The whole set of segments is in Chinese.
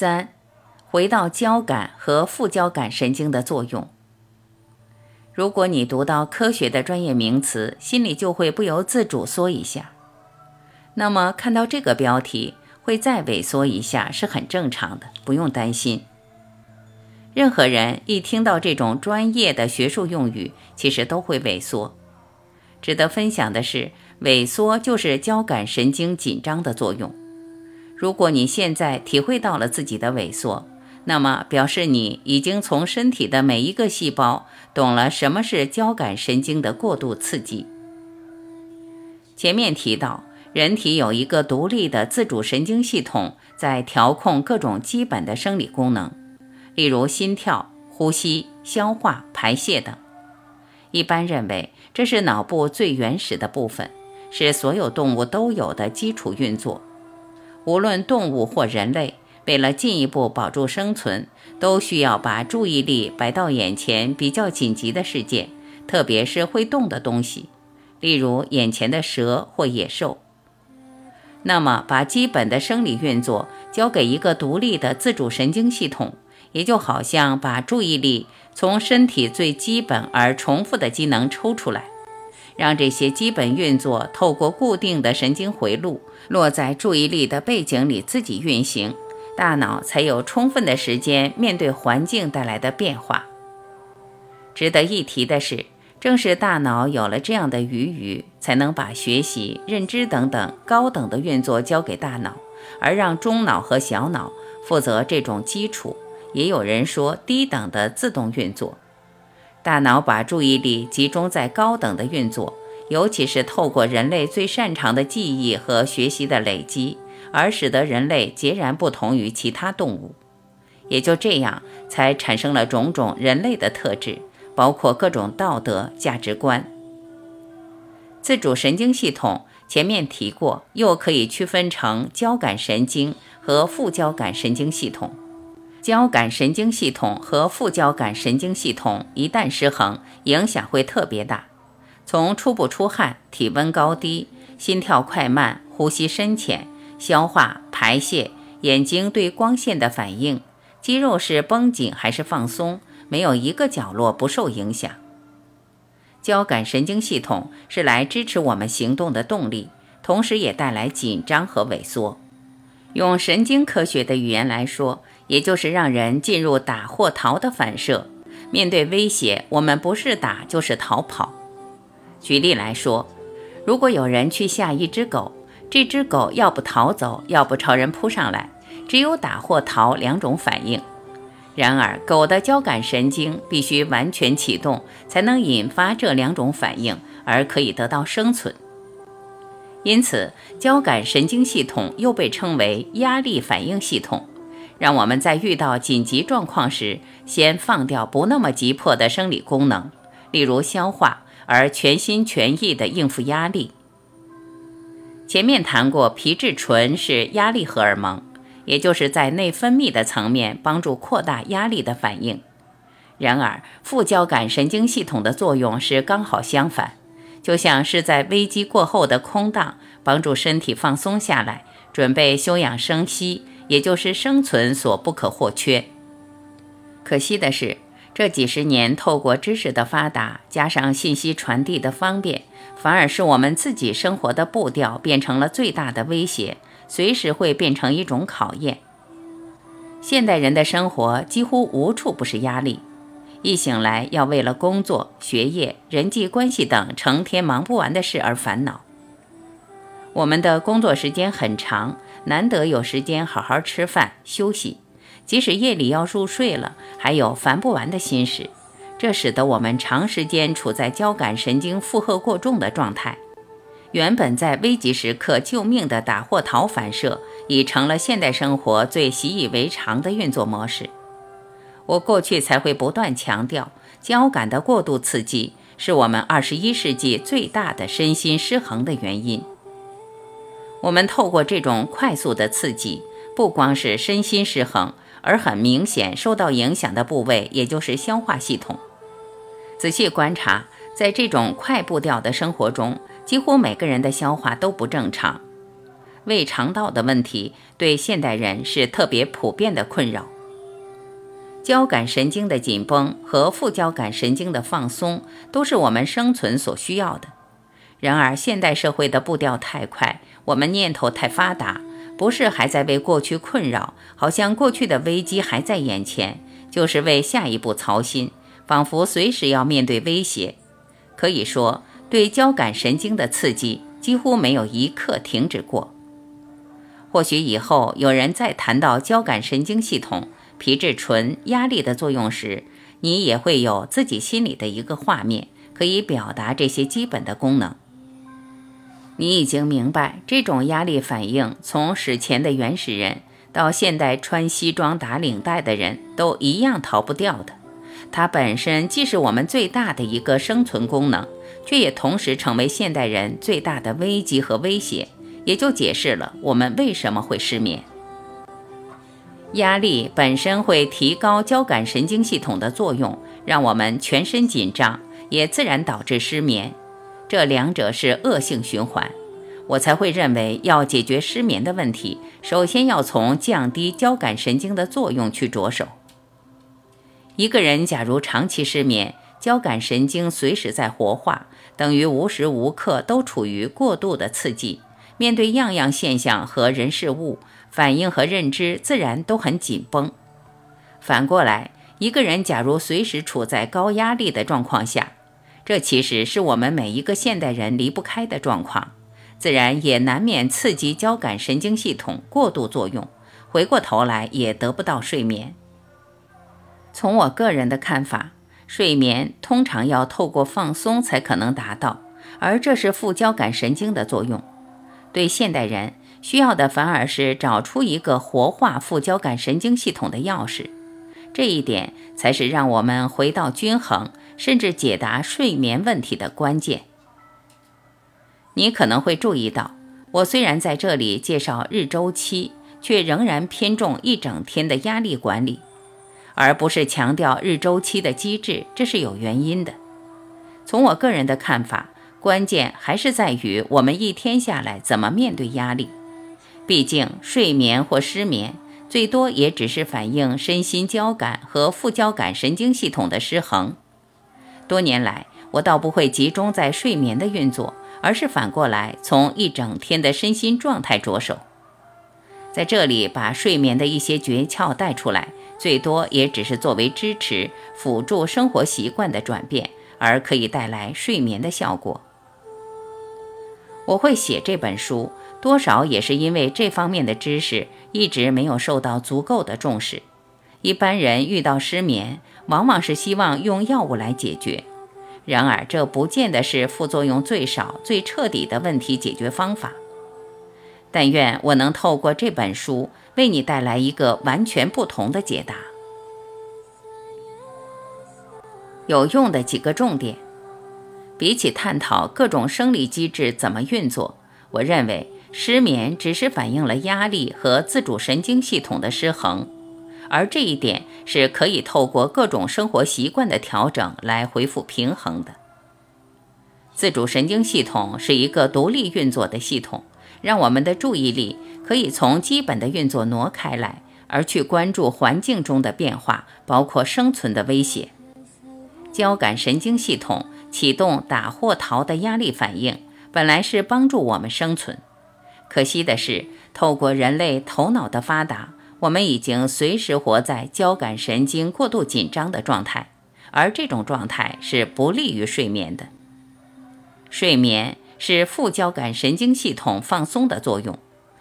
三，回到交感和副交感神经的作用。如果你读到科学的专业名词，心里就会不由自主缩一下。那么看到这个标题，会再萎缩一下是很正常的，不用担心。任何人一听到这种专业的学术用语，其实都会萎缩。值得分享的是，萎缩就是交感神经紧张的作用。如果你现在体会到了自己的萎缩，那么表示你已经从身体的每一个细胞懂了什么是交感神经的过度刺激。前面提到，人体有一个独立的自主神经系统，在调控各种基本的生理功能，例如心跳、呼吸、消化、排泄等。一般认为，这是脑部最原始的部分，是所有动物都有的基础运作。无论动物或人类，为了进一步保住生存，都需要把注意力摆到眼前比较紧急的事件，特别是会动的东西，例如眼前的蛇或野兽。那么，把基本的生理运作交给一个独立的自主神经系统，也就好像把注意力从身体最基本而重复的机能抽出来。让这些基本运作透过固定的神经回路落在注意力的背景里自己运行，大脑才有充分的时间面对环境带来的变化。值得一提的是，正是大脑有了这样的余裕，才能把学习、认知等等高等的运作交给大脑，而让中脑和小脑负责这种基础，也有人说低等的自动运作。大脑把注意力集中在高等的运作，尤其是透过人类最擅长的记忆和学习的累积，而使得人类截然不同于其他动物。也就这样，才产生了种种人类的特质，包括各种道德价值观。自主神经系统前面提过，又可以区分成交感神经和副交感神经系统。交感神经系统和副交感神经系统一旦失衡，影响会特别大。从出不出汗、体温高低、心跳快慢、呼吸深浅、消化排泄、眼睛对光线的反应、肌肉是绷紧还是放松，没有一个角落不受影响。交感神经系统是来支持我们行动的动力，同时也带来紧张和萎缩。用神经科学的语言来说，也就是让人进入打或逃的反射。面对威胁，我们不是打就是逃跑。举例来说，如果有人去吓一只狗，这只狗要不逃走，要不朝人扑上来，只有打或逃两种反应。然而，狗的交感神经必须完全启动，才能引发这两种反应，而可以得到生存。因此，交感神经系统又被称为压力反应系统，让我们在遇到紧急状况时，先放掉不那么急迫的生理功能，例如消化，而全心全意地应付压力。前面谈过，皮质醇是压力荷尔蒙，也就是在内分泌的层面帮助扩大压力的反应。然而，副交感神经系统的作用是刚好相反。就像是在危机过后的空档，帮助身体放松下来，准备休养生息，也就是生存所不可或缺。可惜的是，这几十年透过知识的发达，加上信息传递的方便，反而是我们自己生活的步调变成了最大的威胁，随时会变成一种考验。现代人的生活几乎无处不是压力。一醒来，要为了工作、学业、人际关系等成天忙不完的事而烦恼。我们的工作时间很长，难得有时间好好吃饭休息。即使夜里要入睡了，还有烦不完的心事，这使得我们长时间处在交感神经负荷过重的状态。原本在危急时刻救命的打或逃反射，已成了现代生活最习以为常的运作模式。我过去才会不断强调，交感的过度刺激是我们二十一世纪最大的身心失衡的原因。我们透过这种快速的刺激，不光是身心失衡，而很明显受到影响的部位，也就是消化系统。仔细观察，在这种快步调的生活中，几乎每个人的消化都不正常。胃肠道的问题对现代人是特别普遍的困扰。交感神经的紧绷和副交感神经的放松都是我们生存所需要的。然而，现代社会的步调太快，我们念头太发达，不是还在为过去困扰，好像过去的危机还在眼前，就是为下一步操心，仿佛随时要面对威胁。可以说，对交感神经的刺激几乎没有一刻停止过。或许以后有人再谈到交感神经系统。皮质醇、压力的作用时，你也会有自己心里的一个画面，可以表达这些基本的功能。你已经明白，这种压力反应从史前的原始人到现代穿西装打领带的人都一样逃不掉的。它本身既是我们最大的一个生存功能，却也同时成为现代人最大的危机和威胁，也就解释了我们为什么会失眠。压力本身会提高交感神经系统的作用，让我们全身紧张，也自然导致失眠。这两者是恶性循环，我才会认为要解决失眠的问题，首先要从降低交感神经的作用去着手。一个人假如长期失眠，交感神经随时在活化，等于无时无刻都处于过度的刺激，面对样样现象和人事物。反应和认知自然都很紧绷。反过来，一个人假如随时处在高压力的状况下，这其实是我们每一个现代人离不开的状况，自然也难免刺激交感神经系统过度作用，回过头来也得不到睡眠。从我个人的看法，睡眠通常要透过放松才可能达到，而这是副交感神经的作用。对现代人。需要的反而是找出一个活化副交感神经系统的钥匙，这一点才是让我们回到均衡，甚至解答睡眠问题的关键。你可能会注意到，我虽然在这里介绍日周期，却仍然偏重一整天的压力管理，而不是强调日周期的机制，这是有原因的。从我个人的看法，关键还是在于我们一天下来怎么面对压力。毕竟，睡眠或失眠最多也只是反映身心交感和副交感神经系统的失衡。多年来，我倒不会集中在睡眠的运作，而是反过来从一整天的身心状态着手。在这里，把睡眠的一些诀窍带出来，最多也只是作为支持、辅助生活习惯的转变，而可以带来睡眠的效果。我会写这本书。多少也是因为这方面的知识一直没有受到足够的重视。一般人遇到失眠，往往是希望用药物来解决，然而这不见得是副作用最少、最彻底的问题解决方法。但愿我能透过这本书为你带来一个完全不同的解答。有用的几个重点，比起探讨各种生理机制怎么运作，我认为。失眠只是反映了压力和自主神经系统的失衡，而这一点是可以透过各种生活习惯的调整来恢复平衡的。自主神经系统是一个独立运作的系统，让我们的注意力可以从基本的运作挪开来，而去关注环境中的变化，包括生存的威胁。交感神经系统启动打或逃的压力反应，本来是帮助我们生存。可惜的是，透过人类头脑的发达，我们已经随时活在交感神经过度紧张的状态，而这种状态是不利于睡眠的。睡眠是副交感神经系统放松的作用，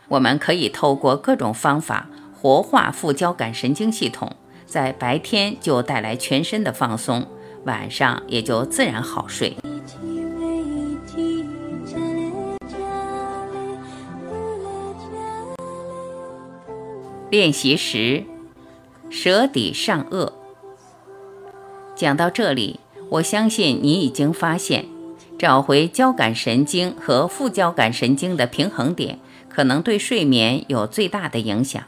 我们可以透过各种方法活化副交感神经系统，在白天就带来全身的放松，晚上也就自然好睡。练习十，舌底上颚。讲到这里，我相信你已经发现，找回交感神经和副交感神经的平衡点，可能对睡眠有最大的影响。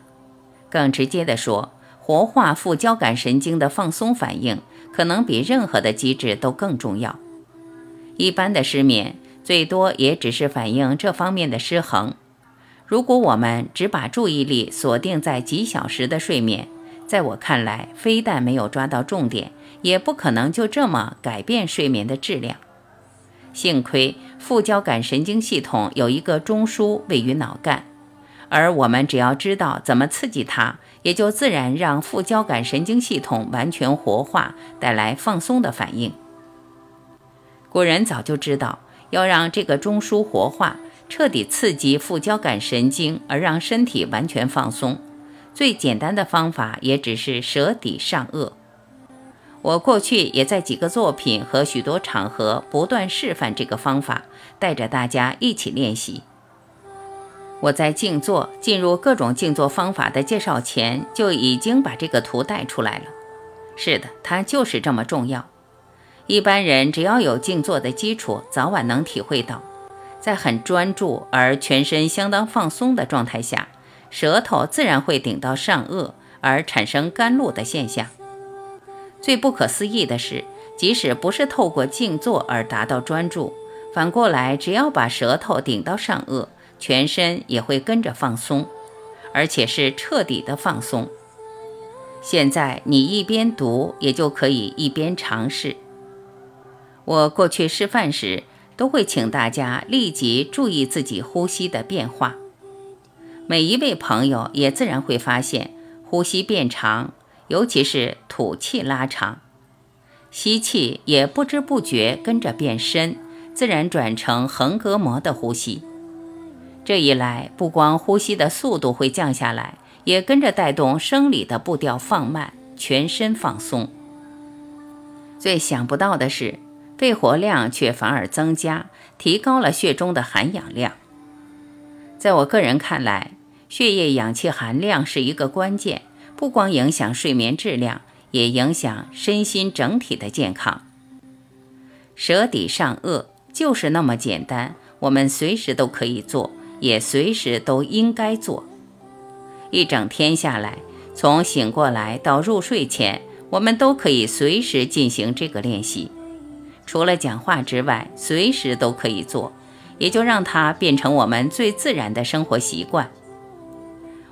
更直接的说，活化副交感神经的放松反应，可能比任何的机制都更重要。一般的失眠，最多也只是反映这方面的失衡。如果我们只把注意力锁定在几小时的睡眠，在我看来，非但没有抓到重点，也不可能就这么改变睡眠的质量。幸亏副交感神经系统有一个中枢位于脑干，而我们只要知道怎么刺激它，也就自然让副交感神经系统完全活化，带来放松的反应。古人早就知道，要让这个中枢活化。彻底刺激副交感神经，而让身体完全放松。最简单的方法也只是舌底上颚。我过去也在几个作品和许多场合不断示范这个方法，带着大家一起练习。我在静坐进入各种静坐方法的介绍前，就已经把这个图带出来了。是的，它就是这么重要。一般人只要有静坐的基础，早晚能体会到。在很专注而全身相当放松的状态下，舌头自然会顶到上颚，而产生甘露的现象。最不可思议的是，即使不是透过静坐而达到专注，反过来，只要把舌头顶到上颚，全身也会跟着放松，而且是彻底的放松。现在你一边读，也就可以一边尝试。我过去示范时。都会请大家立即注意自己呼吸的变化，每一位朋友也自然会发现呼吸变长，尤其是吐气拉长，吸气也不知不觉跟着变深，自然转成横膈膜的呼吸。这一来，不光呼吸的速度会降下来，也跟着带动生理的步调放慢，全身放松。最想不到的是。肺活量却反而增加，提高了血中的含氧量。在我个人看来，血液氧气含量是一个关键，不光影响睡眠质量，也影响身心整体的健康。舌底上颚就是那么简单，我们随时都可以做，也随时都应该做。一整天下来，从醒过来到入睡前，我们都可以随时进行这个练习。除了讲话之外，随时都可以做，也就让它变成我们最自然的生活习惯。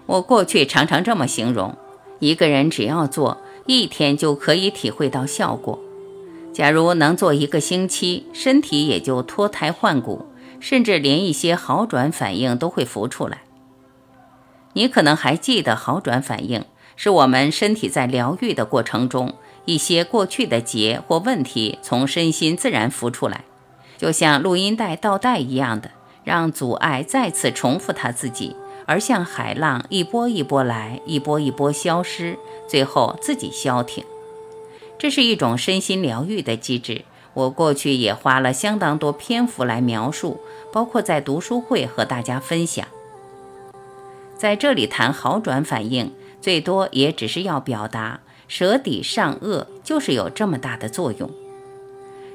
我过去常常这么形容：一个人只要做一天，就可以体会到效果。假如能做一个星期，身体也就脱胎换骨，甚至连一些好转反应都会浮出来。你可能还记得，好转反应是我们身体在疗愈的过程中。一些过去的结或问题从身心自然浮出来，就像录音带倒带一样的，让阻碍再次重复它自己，而像海浪一波一波来，一波一波消失，最后自己消停。这是一种身心疗愈的机制。我过去也花了相当多篇幅来描述，包括在读书会和大家分享。在这里谈好转反应，最多也只是要表达。舌底上颚就是有这么大的作用。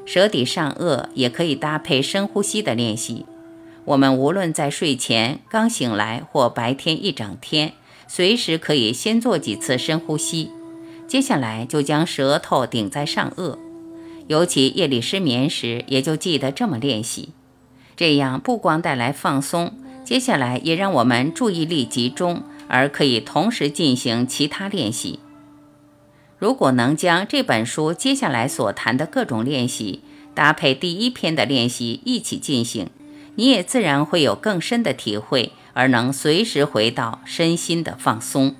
舌底上颚也可以搭配深呼吸的练习。我们无论在睡前、刚醒来或白天一整天，随时可以先做几次深呼吸。接下来就将舌头顶在上颚，尤其夜里失眠时，也就记得这么练习。这样不光带来放松，接下来也让我们注意力集中，而可以同时进行其他练习。如果能将这本书接下来所谈的各种练习搭配第一篇的练习一起进行，你也自然会有更深的体会，而能随时回到身心的放松。